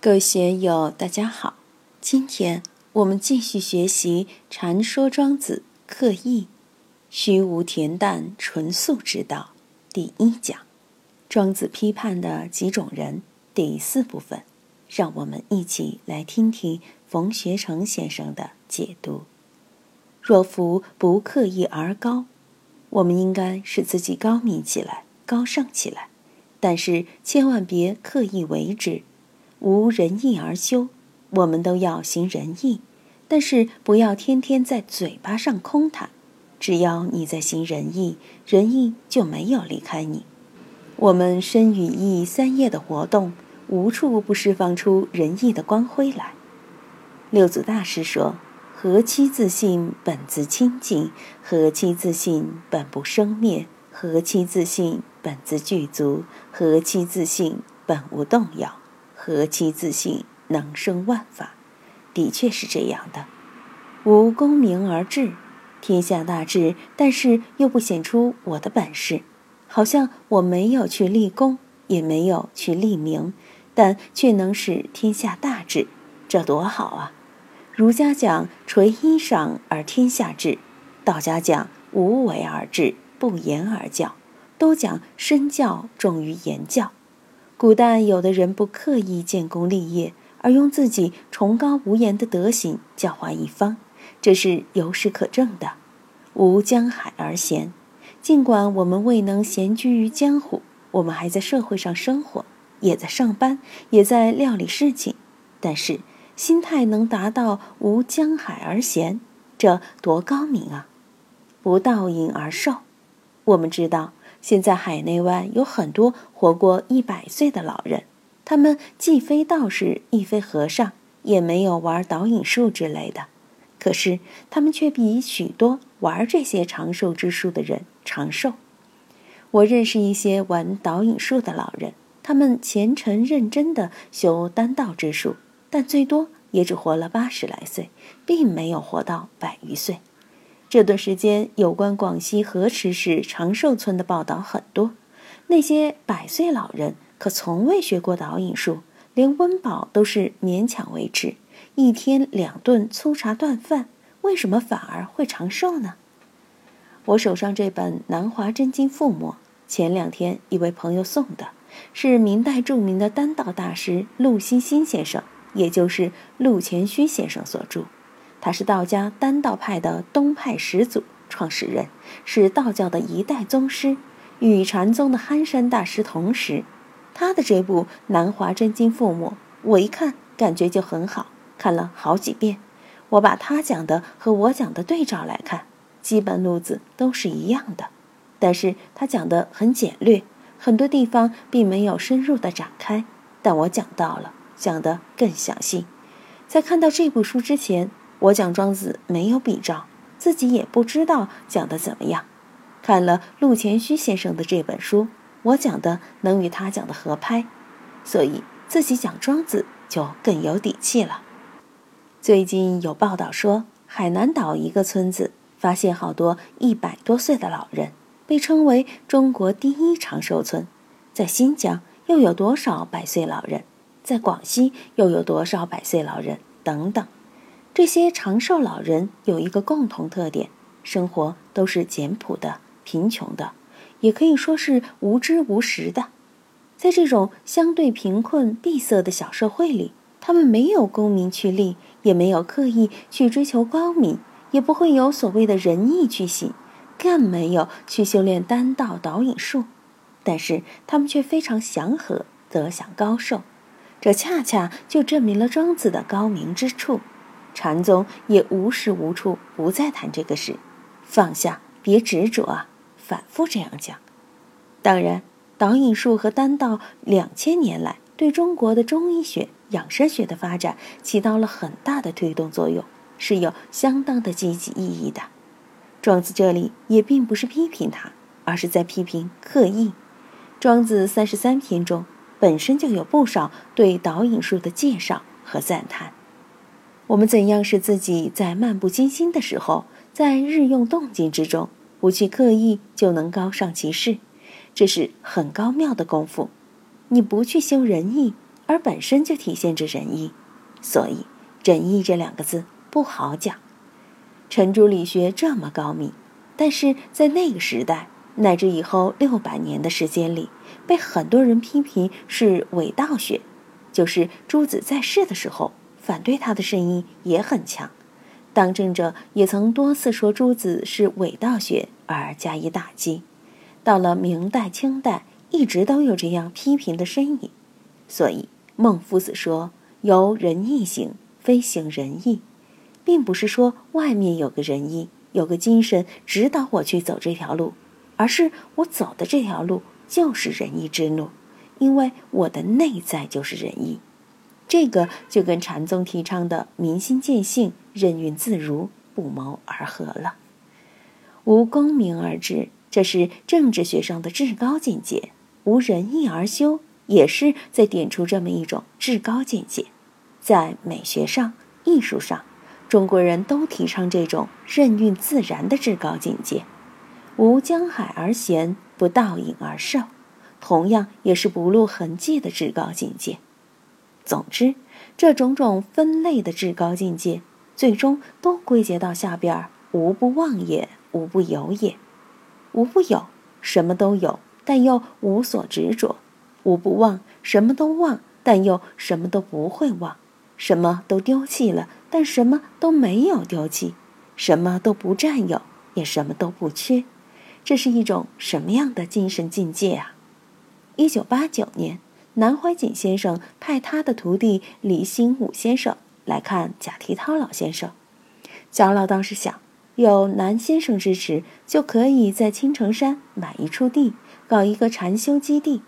各位学友，大家好。今天我们继续学习《禅说庄子刻意虚无恬淡纯素之道》第一讲，庄子批判的几种人第四部分。让我们一起来听听冯学成先生的解读。若夫不刻意而高，我们应该使自己高明起来、高尚起来，但是千万别刻意为之。无仁义而修，我们都要行仁义，但是不要天天在嘴巴上空谈。只要你在行仁义，仁义就没有离开你。我们身与意三业的活动，无处不释放出仁义的光辉来。六祖大师说：“何其自信，本自清净；何其自信，本不生灭；何其自信，本自具足；何其自信，本无动摇。”何其自信，能生万法，的确是这样的。无功名而治，天下大治，但是又不显出我的本事，好像我没有去立功，也没有去立名，但却能使天下大治，这多好啊！儒家讲垂衣裳而天下治，道家讲无为而治，不言而教，都讲身教重于言教。古代有的人不刻意建功立业，而用自己崇高无言的德行教化一方，这是有史可证的。无江海而闲，尽管我们未能闲居于江湖，我们还在社会上生活，也在上班，也在料理事情，但是心态能达到无江海而闲，这多高明啊！不道饮而寿，我们知道。现在海内外有很多活过一百岁的老人，他们既非道士，亦非和尚，也没有玩导引术之类的，可是他们却比许多玩这些长寿之术的人长寿。我认识一些玩导引术的老人，他们虔诚认真的修丹道之术，但最多也只活了八十来岁，并没有活到百余岁。这段时间，有关广西河池市长寿村的报道很多。那些百岁老人可从未学过导引术，连温饱都是勉强维持，一天两顿粗茶淡饭，为什么反而会长寿呢？我手上这本《南华真经覆墨》，前两天一位朋友送的，是明代著名的丹道大师陆欣欣先生，也就是陆前虚先生所著。他是道家丹道派的东派始祖、创始人，是道教的一代宗师，与禅宗的憨山大师同时。他的这部《南华真经覆墨》，我一看感觉就很好，看了好几遍。我把他讲的和我讲的对照来看，基本路子都是一样的，但是他讲的很简略，很多地方并没有深入的展开，但我讲到了，讲得更详细。在看到这部书之前。我讲庄子没有比照，自己也不知道讲的怎么样。看了陆前虚先生的这本书，我讲的能与他讲的合拍，所以自己讲庄子就更有底气了。最近有报道说，海南岛一个村子发现好多一百多岁的老人，被称为中国第一长寿村。在新疆又有多少百岁老人？在广西又有多少百岁老人？等等。这些长寿老人有一个共同特点：生活都是简朴的、贫穷的，也可以说是无知无识的。在这种相对贫困闭塞的小社会里，他们没有功名去立，也没有刻意去追求高明，也不会有所谓的仁义去行，更没有去修炼丹道导引术。但是他们却非常祥和，得享高寿。这恰恰就证明了庄子的高明之处。禅宗也无时无处不在谈这个事，放下，别执着啊！反复这样讲。当然，导引术和丹道两千年来对中国的中医学、养生学的发展起到了很大的推动作用，是有相当的积极意义的。庄子这里也并不是批评他，而是在批评刻意。庄子三十三篇中本身就有不少对导引术的介绍和赞叹。我们怎样使自己在漫不经心的时候，在日用动静之中，不去刻意就能高尚其事？这是很高妙的功夫。你不去修仁义，而本身就体现着仁义，所以仁义这两个字不好讲。程朱理学这么高明，但是在那个时代乃至以后六百年的时间里，被很多人批评是伪道学，就是朱子在世的时候，反对他的声音也很强。当政者也曾多次说朱子是伪道学而加以打击。到了明代、清代，一直都有这样批评的身影。所以孟夫子说：“由仁义行，非行仁义。”并不是说外面有个仁义，有个精神指导我去走这条路，而是我走的这条路就是仁义之路，因为我的内在就是仁义。这个就跟禅宗提倡的明心见性、任运自如不谋而合了。无功名而治，这是政治学上的至高境界；无仁义而修，也是在点出这么一种至高境界。在美学上、艺术上。中国人都提倡这种任运自然的至高境界，无江海而咸，不倒影而寿，同样也是不露痕迹的至高境界。总之，这种种分类的至高境界，最终都归结到下边儿：无不忘也，无不有也。无不有，什么都有，但又无所执着；无不忘，什么都忘，但又什么都不会忘。什么都丢弃了，但什么都没有丢弃；什么都不占有，也什么都不缺。这是一种什么样的精神境界啊？一九八九年，南怀瑾先生派他的徒弟李兴武先生来看贾提涛老先生。贾老当时想，有南先生支持，就可以在青城山买一处地，搞一个禅修基地。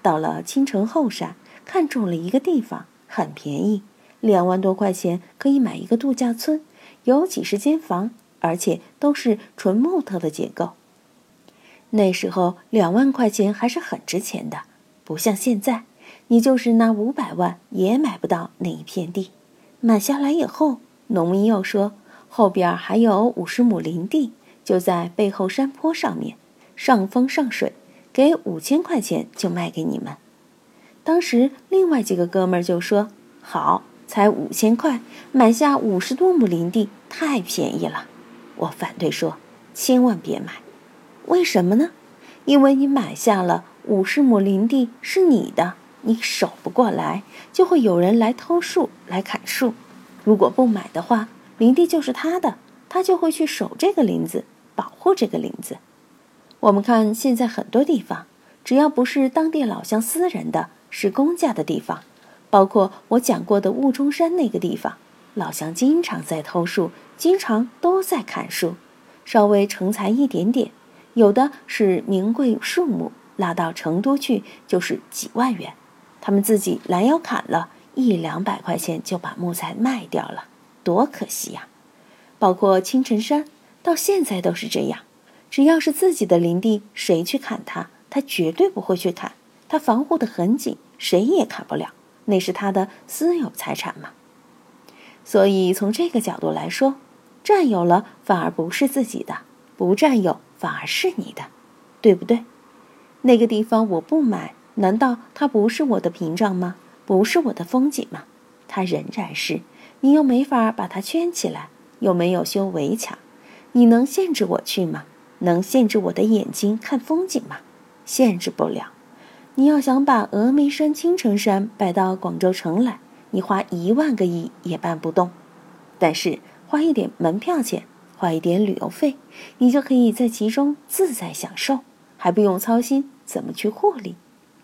到了青城后山，看中了一个地方，很便宜。两万多块钱可以买一个度假村，有几十间房，而且都是纯木头的结构。那时候两万块钱还是很值钱的，不像现在，你就是拿五百万也买不到那一片地。买下来以后，农民又说后边还有五十亩林地，就在背后山坡上面，上风上水，给五千块钱就卖给你们。当时另外几个哥们儿就说好。才五千块买下五十多亩林地，太便宜了。我反对说，千万别买。为什么呢？因为你买下了五十亩林地是你的，你守不过来，就会有人来偷树、来砍树。如果不买的话，林地就是他的，他就会去守这个林子，保护这个林子。我们看现在很多地方，只要不是当地老乡私人的，是公家的地方。包括我讲过的雾中山那个地方，老乡经常在偷树，经常都在砍树，稍微成才一点点，有的是名贵树木，拉到成都去就是几万元，他们自己拦腰砍了一两百块钱就把木材卖掉了，多可惜呀！包括青城山，到现在都是这样，只要是自己的林地，谁去砍它，他绝对不会去砍，他防护的很紧，谁也砍不了。那是他的私有财产嘛，所以从这个角度来说，占有了反而不是自己的，不占有反而是你的，对不对？那个地方我不买，难道它不是我的屏障吗？不是我的风景吗？它仍然是，你又没法把它圈起来，又没有修围墙，你能限制我去吗？能限制我的眼睛看风景吗？限制不了。你要想把峨眉山、青城山摆到广州城来，你花一万个亿也搬不动。但是花一点门票钱，花一点旅游费，你就可以在其中自在享受，还不用操心怎么去获利，